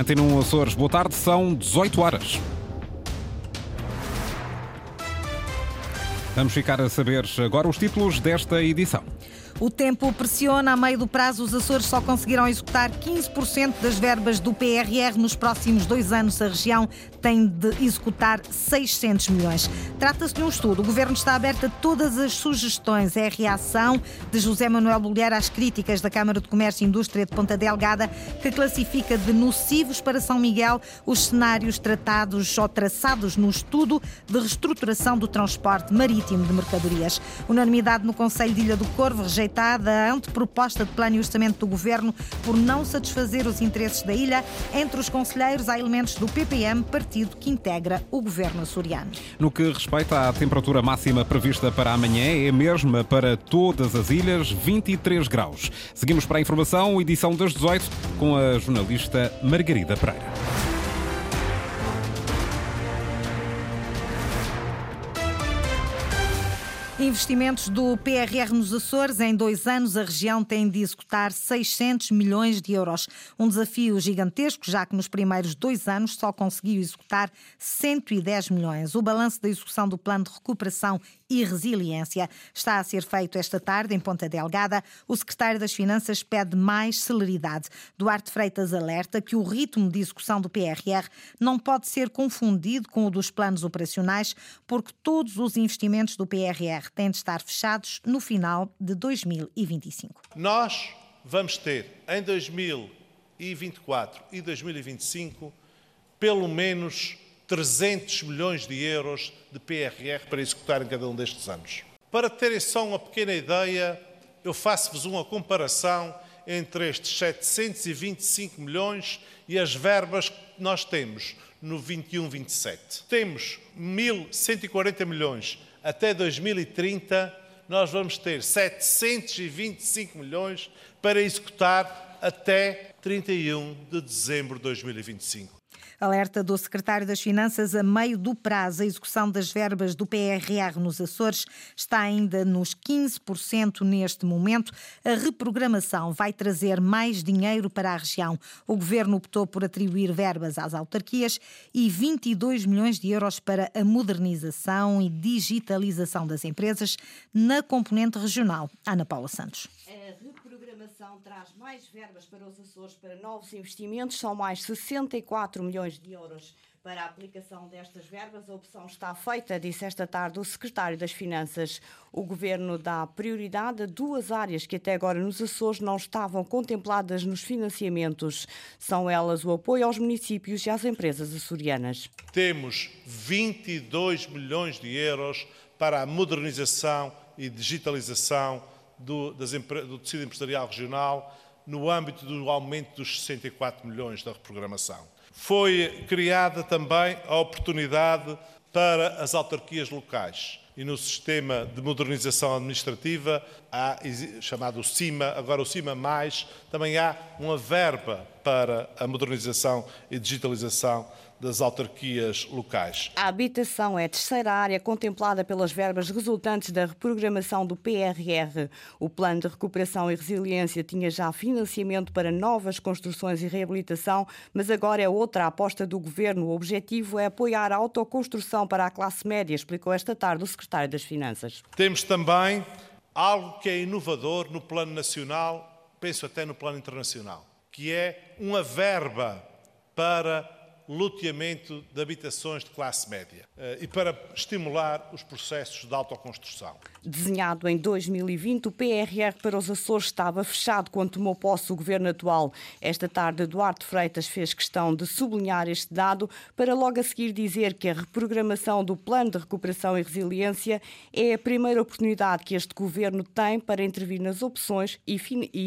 Antena 1 Açores, boa tarde, são 18 horas. Vamos ficar a saber agora os títulos desta edição. O tempo pressiona. A meio do prazo, os Açores só conseguiram executar 15% das verbas do PRR. Nos próximos dois anos, a região tem de executar 600 milhões. Trata-se de um estudo. O Governo está aberto a todas as sugestões. É a reação de José Manuel Bolheiro às críticas da Câmara de Comércio e Indústria de Ponta Delgada, que classifica de nocivos para São Miguel os cenários tratados ou traçados no estudo de reestruturação do transporte marítimo de mercadorias. Unanimidade no Conselho de Ilha do Corvo rejeita rejeitada a anteproposta de plano e orçamento do governo por não satisfazer os interesses da ilha. Entre os conselheiros há elementos do PPM, partido que integra o governo açoriano. No que respeita à temperatura máxima prevista para amanhã, é a mesma para todas as ilhas, 23 graus. Seguimos para a informação, edição das 18, com a jornalista Margarida Pereira. Investimentos do PRR nos Açores. Em dois anos, a região tem de executar 600 milhões de euros. Um desafio gigantesco, já que nos primeiros dois anos só conseguiu executar 110 milhões. O balanço da execução do Plano de Recuperação e Resiliência está a ser feito esta tarde em Ponta Delgada. O secretário das Finanças pede mais celeridade. Duarte Freitas alerta que o ritmo de execução do PRR não pode ser confundido com o dos planos operacionais, porque todos os investimentos do PRR têm de estar fechados no final de 2025. Nós vamos ter em 2024 e 2025 pelo menos 300 milhões de euros de PRR para executar em cada um destes anos. Para terem só uma pequena ideia, eu faço-vos uma comparação entre estes 725 milhões e as verbas que nós temos no 21-27. Temos 1.140 milhões até 2030, nós vamos ter 725 milhões para executar até 31 de dezembro de 2025. Alerta do secretário das Finanças a meio do prazo. A execução das verbas do PRR nos Açores está ainda nos 15% neste momento. A reprogramação vai trazer mais dinheiro para a região. O governo optou por atribuir verbas às autarquias e 22 milhões de euros para a modernização e digitalização das empresas na componente regional. Ana Paula Santos traz mais verbas para os Açores para novos investimentos, são mais 64 milhões de euros para a aplicação destas verbas. A opção está feita, disse esta tarde o secretário das Finanças. O governo dá prioridade a duas áreas que até agora nos Açores não estavam contempladas nos financiamentos. São elas o apoio aos municípios e às empresas açorianas. Temos 22 milhões de euros para a modernização e digitalização do, das, do tecido empresarial regional no âmbito do aumento dos 64 milhões da reprogramação. Foi criada também a oportunidade para as autarquias locais e no sistema de modernização administrativa, há, chamado CIMA, agora o CIMA, também há uma verba para a modernização e digitalização das autarquias locais. A habitação é a terceira área contemplada pelas verbas resultantes da reprogramação do PRR. O Plano de Recuperação e Resiliência tinha já financiamento para novas construções e reabilitação, mas agora é outra aposta do Governo. O objetivo é apoiar a autoconstrução para a classe média, explicou esta tarde o Secretário das Finanças. Temos também algo que é inovador no plano nacional, penso até no plano internacional, que é uma verba para loteamento de habitações de classe média eh, e para estimular os processos de autoconstrução. Desenhado em 2020, o PRR para os Açores estava fechado quando tomou posse o governo atual. Esta tarde, Eduardo Freitas fez questão de sublinhar este dado para logo a seguir dizer que a reprogramação do Plano de Recuperação e Resiliência é a primeira oportunidade que este governo tem para intervir nas opções e,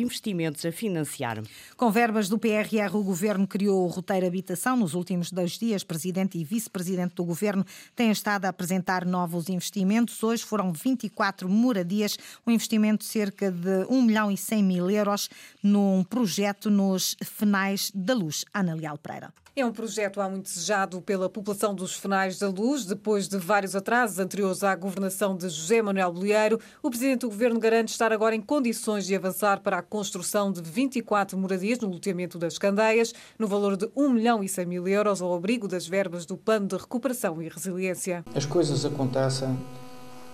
investimentos a financiar. Com verbas do PRR, o governo criou o roteiro Habitação nos últimos dois dias, presidente e vice-presidente do governo têm estado a apresentar novos investimentos. Hoje foram 24 24 moradias, um investimento de cerca de 1 milhão e 100 mil euros num projeto nos Fenais da Luz. Ana Leal Pereira. É um projeto há muito desejado pela população dos Fenais da Luz. Depois de vários atrasos anteriores à governação de José Manuel Bolieiro, o Presidente do Governo garante estar agora em condições de avançar para a construção de 24 moradias no loteamento das Candeias, no valor de 1 milhão e 100 mil euros, ao abrigo das verbas do Plano de Recuperação e Resiliência. As coisas acontecem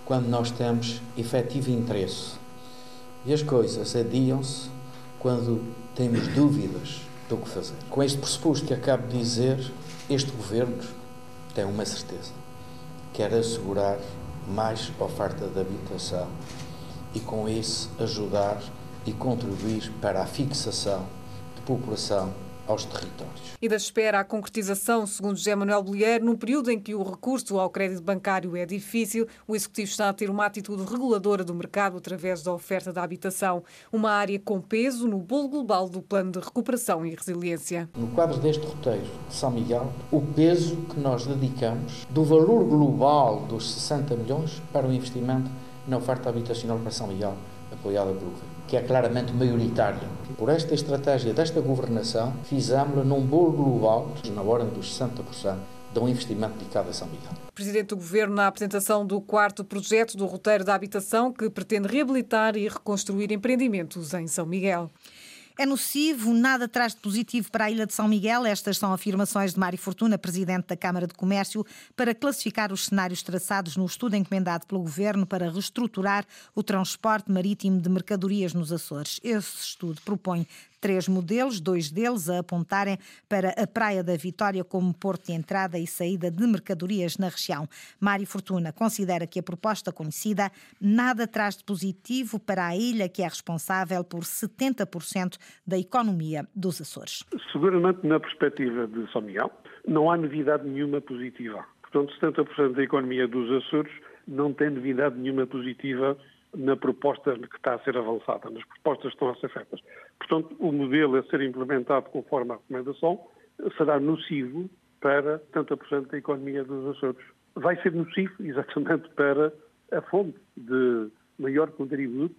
quando nós temos efetivo interesse. E as coisas adiam-se quando temos dúvidas do que fazer. Com este pressuposto que acabo de dizer, este governo tem uma certeza: quer assegurar mais oferta de habitação e, com isso, ajudar e contribuir para a fixação de população aos territórios. E da espera à concretização, segundo José Manuel Bolheiro, num período em que o recurso ao crédito bancário é difícil, o Executivo está a ter uma atitude reguladora do mercado através da oferta da habitação, uma área com peso no bolo global do Plano de Recuperação e Resiliência. No quadro deste roteiro de São Miguel, o peso que nós dedicamos do valor global dos 60 milhões para o investimento na oferta habitacional para São Miguel, apoiada pelo governo que é claramente maioritária. Por esta estratégia desta governação, fizemos-la num bolo global, na ordem dos 60%, de um investimento dedicado a São Miguel. Presidente do Governo, na apresentação do quarto projeto do roteiro da habitação, que pretende reabilitar e reconstruir empreendimentos em São Miguel. É nocivo, nada traz de positivo para a Ilha de São Miguel. Estas são afirmações de Mário Fortuna, presidente da Câmara de Comércio, para classificar os cenários traçados no estudo encomendado pelo Governo para reestruturar o transporte marítimo de mercadorias nos Açores. Esse estudo propõe três modelos, dois deles a apontarem para a Praia da Vitória como porto de entrada e saída de mercadorias na região. Mário Fortuna considera que a proposta conhecida nada traz de positivo para a ilha, que é responsável por 70% da economia dos Açores. Seguramente, na perspectiva de São Miguel, não há novidade nenhuma positiva. Portanto, 70% da economia dos Açores não tem novidade nenhuma positiva na proposta que está a ser avançada, nas propostas que estão a ser feitas. Portanto, o modelo a ser implementado conforme a recomendação será nocivo para 70% da economia dos Açores. Vai ser nocivo exatamente para a fonte de maior contributo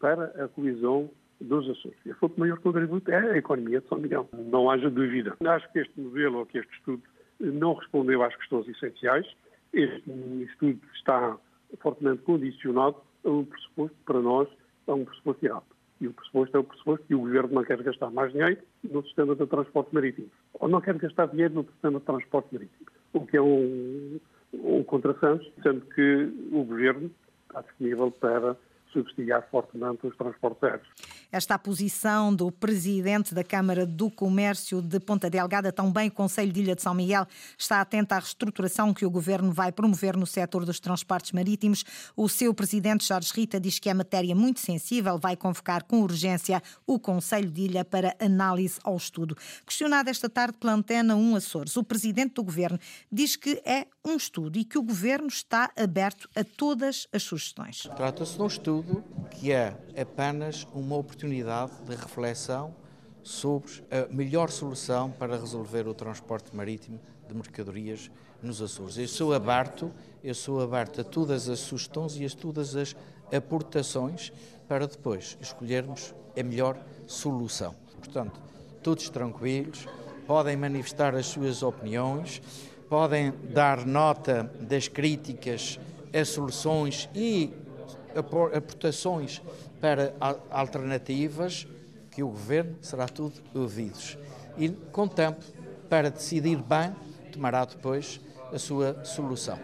para a coesão dos Açores. E a fonte de maior contributo é a economia de São Miguel. Não haja dúvida. Acho que este modelo ou que este estudo não respondeu às questões essenciais. Este estudo está fortemente condicionado a um pressuposto, para nós, a um pressuposto errado. E o pressuposto é o pressuposto que o Governo não quer gastar mais dinheiro no sistema de transporte marítimo. Ou não quer gastar dinheiro no sistema de transporte marítimo. O que é um, um contrassenso, sendo que o Governo está disponível para subsidiar fortemente os transportes aéreos. Esta posição do presidente da Câmara do Comércio de Ponta Delgada, também o Conselho de Ilha de São Miguel, está atento à reestruturação que o governo vai promover no setor dos transportes marítimos. O seu presidente, Jorge Rita, diz que é matéria muito sensível, vai convocar com urgência o Conselho de Ilha para análise ao estudo. Questionado esta tarde pela Antena 1 Açores, o presidente do governo diz que é um estudo e que o governo está aberto a todas as sugestões. Trata-se de um estudo que é apenas uma oportunidade de reflexão sobre a melhor solução para resolver o transporte marítimo de mercadorias nos Açores. Eu sou aberto, eu sou aberto a todas as sugestões e a todas as aportações para depois escolhermos a melhor solução. Portanto, todos tranquilos, podem manifestar as suas opiniões, podem dar nota das críticas as soluções e aportações para alternativas que o Governo será tudo ouvidos. E, com tempo, para decidir bem, tomará depois a sua solução.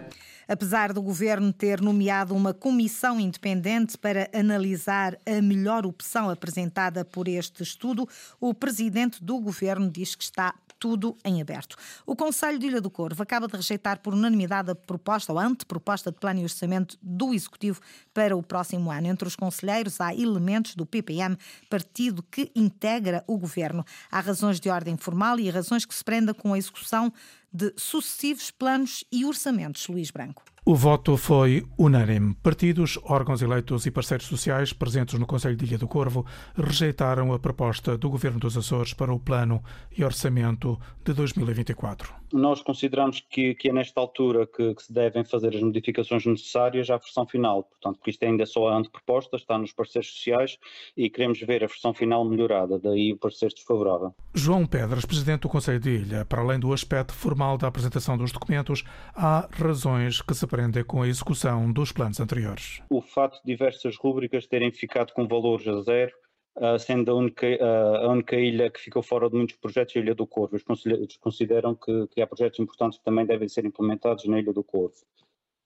Apesar do governo ter nomeado uma comissão independente para analisar a melhor opção apresentada por este estudo, o presidente do governo diz que está tudo em aberto. O Conselho de Ilha do Corvo acaba de rejeitar por unanimidade a proposta ou anteproposta de plano e orçamento do Executivo para o próximo ano. Entre os conselheiros há elementos do PPM, partido que integra o governo. Há razões de ordem formal e razões que se prendam com a execução de sucessivos planos e orçamentos. Luís Branco. O voto foi unânime. Partidos, órgãos eleitos e parceiros sociais presentes no Conselho de Ilha do Corvo rejeitaram a proposta do Governo dos Açores para o Plano e Orçamento de 2024. Nós consideramos que, que é nesta altura que, que, se devem fazer as modificações necessárias à versão final, portanto, que isto ainda é só a anteproposta, está nos parceiros sociais e queremos ver a versão final melhorada, daí o parecer desfavorável. João Pedras, Presidente do Conselho de Ilha, para além do aspecto formal da apresentação dos documentos, há razões que se prendem com a execução dos planos anteriores. O fato de diversas rúbricas terem ficado com valores a zero sendo a única, uh, a única, ilha que ficou fora de muitos projetos a Ilha do Corvo. Eles consideram que, que há projetos importantes que também devem ser implementados na Ilha do Corvo.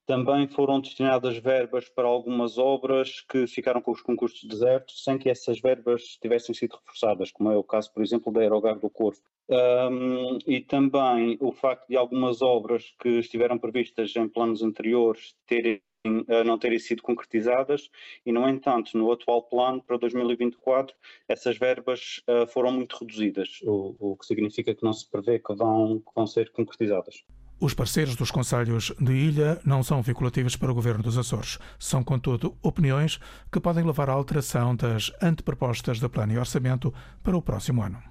Também foram destinadas verbas para algumas obras que ficaram com os concursos desertos sem que essas verbas tivessem sido reforçadas, como é o caso, por exemplo, da Aerogar do Corvo. Um, e também o facto de algumas obras que estiveram previstas em planos anteriores terem não terem sido concretizadas e, no entanto, no atual plano para 2024, essas verbas uh, foram muito reduzidas, o, que significa que não se prevê que vão, que vão ser concretizadas. Os parceiros dos Conselhos de Ilha não são vinculativos para o Governo dos Açores. São, contudo, opiniões que podem levar à alteração das antepropostas de plano e orçamento para o próximo ano.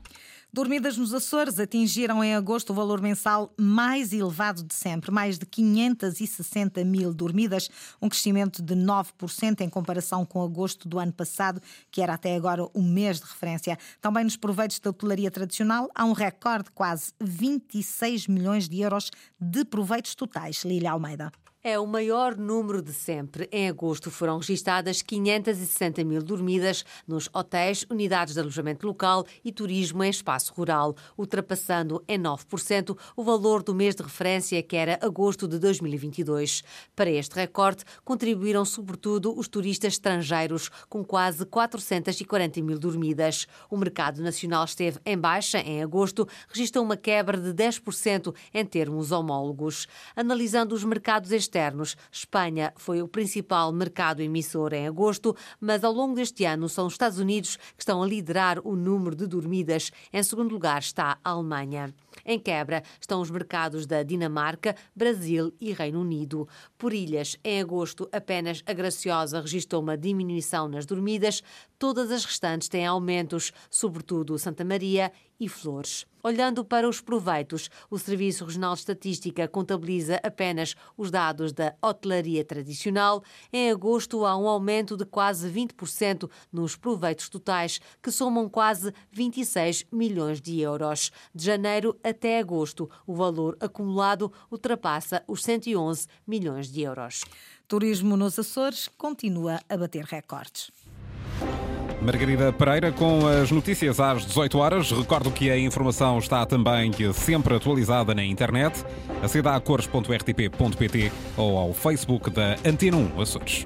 Dormidas nos Açores atingiram em agosto o valor mensal mais elevado de sempre, mais de 560 mil dormidas, um crescimento de 9% em comparação com agosto do ano passado, que era até agora o mês de referência. Também nos proveitos da hotelaria tradicional há um recorde de quase 26 milhões de euros de proveitos totais. Lília Almeida. É o maior número de sempre. Em agosto foram registadas 560 mil dormidas nos hotéis, unidades de alojamento local e turismo em espaço rural, ultrapassando em 9% o valor do mês de referência, que era agosto de 2022. Para este recorde, contribuíram sobretudo os turistas estrangeiros, com quase 440 mil dormidas. O mercado nacional esteve em baixa em agosto, registrou uma quebra de 10% em termos homólogos. Analisando os mercados externos, externos. Espanha foi o principal mercado emissor em agosto, mas ao longo deste ano são os Estados Unidos que estão a liderar o número de dormidas. Em segundo lugar está a Alemanha. Em quebra estão os mercados da Dinamarca, Brasil e Reino Unido. Por ilhas, em agosto, apenas a Graciosa registrou uma diminuição nas dormidas, todas as restantes têm aumentos, sobretudo Santa Maria e Flores. Olhando para os proveitos, o Serviço Regional de Estatística contabiliza apenas os dados da hotelaria tradicional. Em agosto, há um aumento de quase 20% nos proveitos totais, que somam quase 26 milhões de euros. De janeiro até agosto, o valor acumulado ultrapassa os 111 milhões de euros. Turismo nos Açores continua a bater recordes. Margarida Pereira com as notícias às 18 horas. Recordo que a informação está também sempre atualizada na internet. Aceda a cores.rtp.pt ou ao Facebook da Antena 1 Açores.